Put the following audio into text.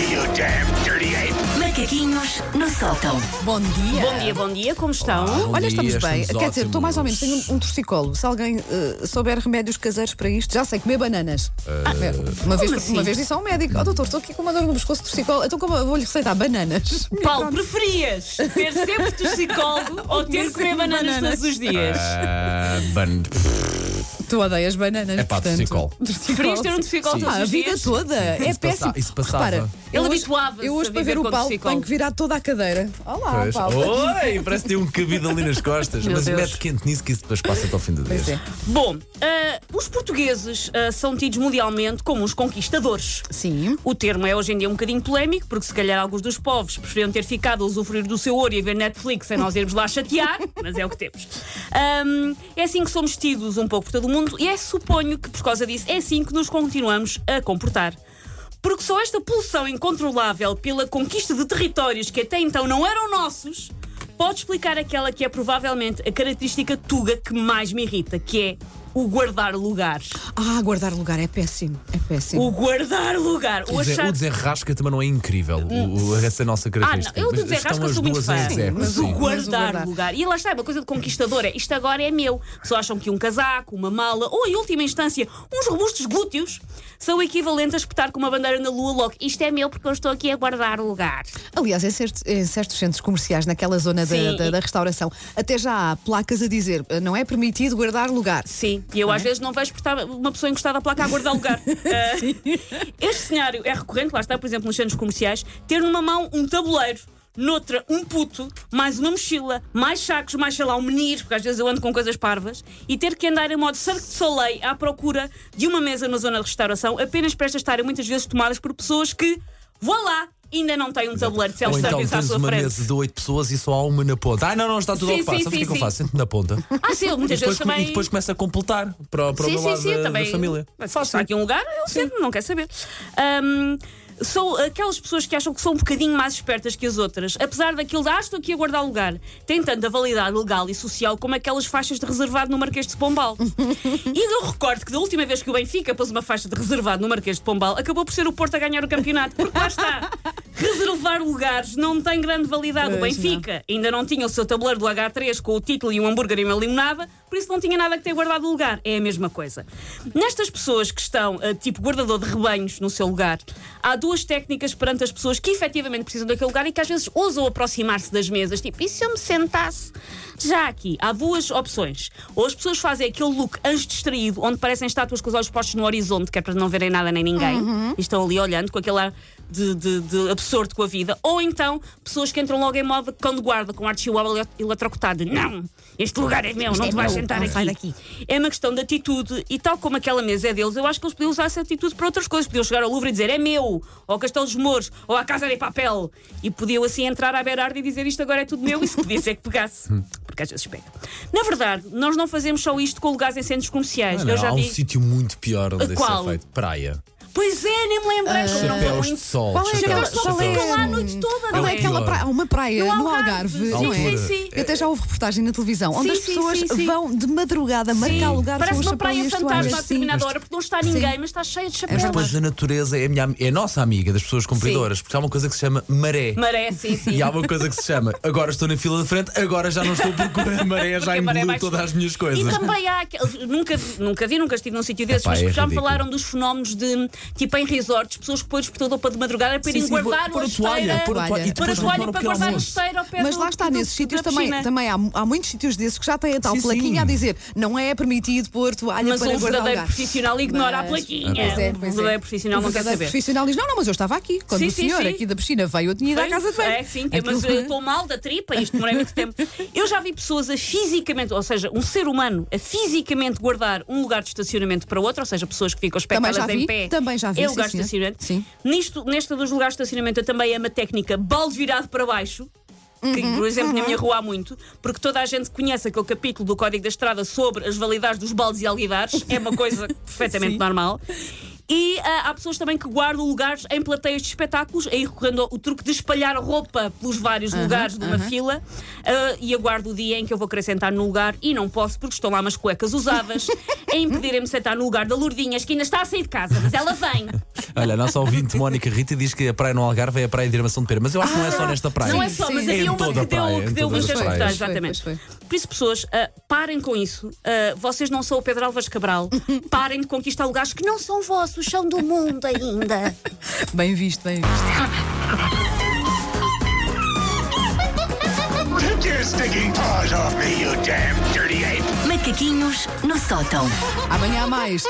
you damn dirty ape! Macaquinhos no sótão. Bom dia. Bom dia, bom dia, como estão? Bom Olha, estamos dia, bem. estamos Quer dizer, estou mais ou menos, tenho um, um torcicolo. Se alguém eh, souber remédios caseiros para isto, já sei comer bananas. Ah, uma, vez, assim? uma vez disse a um médico: Ó doutor, estou aqui com uma dor no pescoço de torcicolo, então como eu vou-lhe receitar bananas? Paulo, preferias ter sempre torcicolo ou ter que comer bananas, bananas. todos os dias? Ah, ban- Tu odeias bananas. É pá, portanto, torcicolo. Preferias ter um torcicolo Ah, todos a os vida dias? toda. É Isso passa- péssimo. isso passava. Repara, Ele hoje- habituava-se Eu hoje, a para viver ver o com Paulo, torcicolo. tenho que virar toda a cadeira. Olá, Pois. Paulo. Oi, parece que tem um cabido ali nas costas. Meu mas Deus. mete quente nisso que isso depois passa até ao fim do dia. Pois é. Bom, ah, os portugueses ah, são tidos mundialmente como os conquistadores. Sim. O termo é hoje em dia um bocadinho polémico, porque se calhar alguns dos povos preferiam ter ficado a usufruir do seu ouro e a ver Netflix sem nós irmos lá chatear, mas é o que temos. Ahm, é assim que somos tidos um pouco por todo o mundo e é suponho que por causa disso é assim que nos continuamos a comportar. Porque só esta pulsão incontrolável pela conquista de territórios que até então não eram nossos pode explicar aquela que é provavelmente a característica tuga que mais me irrita, que é o guardar lugares. Ah, guardar lugar é péssimo. É péssimo. O guardar lugar. O O, Zé, achar o desenrasca também não é incrível. O, o, essa é a nossa Ah, não, característica. eu do Mas estão as sou muito fã. Zé, mas Mas o sim. guardar guardar. lugar. E lá está, é uma coisa de conquistador é isto agora é meu. Pessoas acham que um casaco, uma mala ou, em última instância, uns robustos glúteos são equivalentes a espetar com uma bandeira na lua logo. Isto é meu porque eu estou aqui a guardar lugar. Aliás, em certos, em certos centros comerciais, naquela zona da, Sim. da- da restauração, até já há placas a dizer "Eh, não é permitido guardar lugar. Sim, e eu às vezes não vejo porque está uma pessoa encostada à placa a guardar lugar. Ah, este cenário é recorrente, lá está, por exemplo, nos centros comerciais, ter numa mão um tabuleiro. Noutra, um puto, mais uma mochila, mais sacos, mais sei lá, um menir, porque às vezes eu ando com coisas parvas, e ter que andar em modo Cirque de Soleil à procura de uma mesa na zona de restauração, apenas para estas estarem muitas vezes tomadas por pessoas que, vá lá, ainda não têm um tabuleiro de Ou então self-service à tens sua uma frente. mesa de oito pessoas e só há uma na ponta. Ah, não, não, está tudo Sim, ocupado. sim, Sabe o que é que eu faço? Sento na ponta. Ah, sim, muitas vezes também. e depois começa a completar para, para o sim, meu sim, lado sim, da, também. da família. Está aqui um lugar, eu sempre não quero saber. Ahm, são aquelas pessoas que acham que são um bocadinho mais espertas que as outras, apesar daquilo de ah, estou aqui a guardar lugar, têm tanta validade legal e social como aquelas faixas de reservado no Marquês de Pombal. e eu recordo que da última vez que o Benfica pôs uma faixa de reservado no Marquês de Pombal, acabou por ser o Porto a ganhar o campeonato, porque lá está. Reservar lugares não tem grande validade. o Benfica ainda não tinha o seu tabuleiro do H3 com o título e um hambúrguer e uma limonada, por isso não tinha nada que ter guardado o lugar. É a mesma coisa. Nestas pessoas que estão, ah, tipo guardador de rebanhos no seu lugar, há duas técnicas perante as pessoas que efetivamente precisam daquele lugar e que às vezes ousam aproximar-se das mesas. Tipo, e se eu me sentasse? Já aqui, há duas opções. Ou as pessoas fazem aquele look antes distraído, onde parecem estátuas com os olhos postos no horizonte, que é para não verem nada nem ninguém, e estão ali olhando com aquele ar de, de, de absorto com a vida. Ou então, pessoas que entram logo em modo cão de guarda, com ar chihuahua ele- eletrocutado. Não, este lugar é meu, não te vais sentar não aqui. daqui. É uma questão de atitude, e tal como aquela mesa é deles, eu acho que eles podiam usar essa atitude para outras coisas. Podiam chegar ao Louvre e dizer é meu, ou ao Castelo dos Mouros, ou à Casa de Papel. E podiam assim entrar à Berardi e dizer isto agora é tudo meu, e se podia ser que pegasse. Porque às vezes pega. Na verdade, nós não fazemos só isto com lugares em centros comerciais. Ah, não, eu já há um vi. sítio muito pior onde isso Qual? é feito. Praia. Pois é, nem me lembrei. não vou Chapéus muito. de sol. Qual é aquela- é- ficam lá a noite toda, Qual não é é? aquela praia? Há uma praia No no Algarve. Não é? sim, sim. Eu até já houve reportagem na televisão, onde as pessoas sim, sim. vão de madrugada marcar lugar Parece uma e praia as fantasma a determinada hora, porque não está ninguém, mas está cheia de chapéus. Mas depois a natureza é a, minha, é a nossa amiga das pessoas cumpridoras, porque há uma coisa que se chama maré. Maré, sim, sim. E há uma coisa que se chama agora estou na fila de frente, agora já não estou porque a maré já maré engoliu todas as minhas E coisas. também há aquele- nunca, nunca vi, nunca estive num sítio desses, mas é já me falaram dos fenómenos de tipo em resorts, pessoas que põem o despertador para de madrugada para Sim, irem sim, guardar pôr a toalha, esteira. pôr a toalha e Pôr a toalha para para o guardar a almoço. esteira ao pé Mas do- lá está, do- nesses sítios também, também há, há muitos sítios desses que já têm a tal Sim, plaquinha sim. a dizer não é permitido pôr toalha Mas para um guardar verdadeiro lugar. profissional ignora a Mas- plaquinha. Pois é, Um pois é. verdadeiro profissional O não quer verdadeiro saber. profissional diz: Não, não, mas eu estava aqui. Quando o senhor aqui da piscina veio, eu tinha ido à casa de banho. É, sim, mas Aquilo- eu estou mal da tripa, isto demorei muito tempo. Eu já vi pessoas a fisicamente, ou seja, um ser humano a fisicamente guardar um lugar de estacionamento para outro, ou seja, pessoas que ficam espetadas em pé. também já vi, É sim, lugar de estacionamento. Sim. Nisto, nesta dos lugares de estacionamento, eu também é uma técnica balde virado para baixo. Que, Uhum, por exemplo, na minha rua há muito, porque toda a gente conhece aquele capítulo do Código da Estrada sobre as validades dos baldes e alguidares, é uma coisa perfeitamente normal. E ah, há pessoas também que guardam lugares em plateias de espetáculos, aí recorrendo o truque de espalhar roupa pelos vários lugares de uma fila. ah, e aguardo o dia em que eu vou querer sentar no lugar e não posso porque estão lá umas cuecas usadas a impedirem-me de sentar no lugar da Lourdinhas, que ainda está a sair de casa, mas ela vem. Olha, a nossa ouvinte Mónica Rita diz que a praia no Algarve é a praia de Irmação de Pera, mas eu acho que não é só nesta praia. Não é só, Sim, mas havia Em uma toda a que deu, praia, que deu muitas foi, exatamente. Por isso, pessoas, ah, parem com isso. Ah, vocês não são o Pedro Alves Cabral. parem de conquistar lugares que não são vossos, são do mundo ainda. Bem visto, bem visto. Macaquinhos no sótão. Amanhã há mais.